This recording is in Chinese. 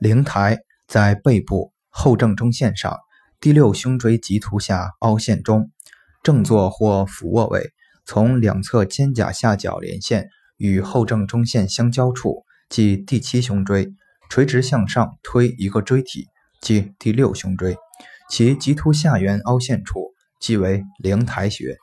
灵台在背部后正中线上第六胸椎棘突下凹陷中正坐或俯卧位从两侧肩胛下角连线与后正中线相交处即第七胸椎垂直向上推一个椎体即第六胸椎其棘突下缘凹陷处即为灵台穴。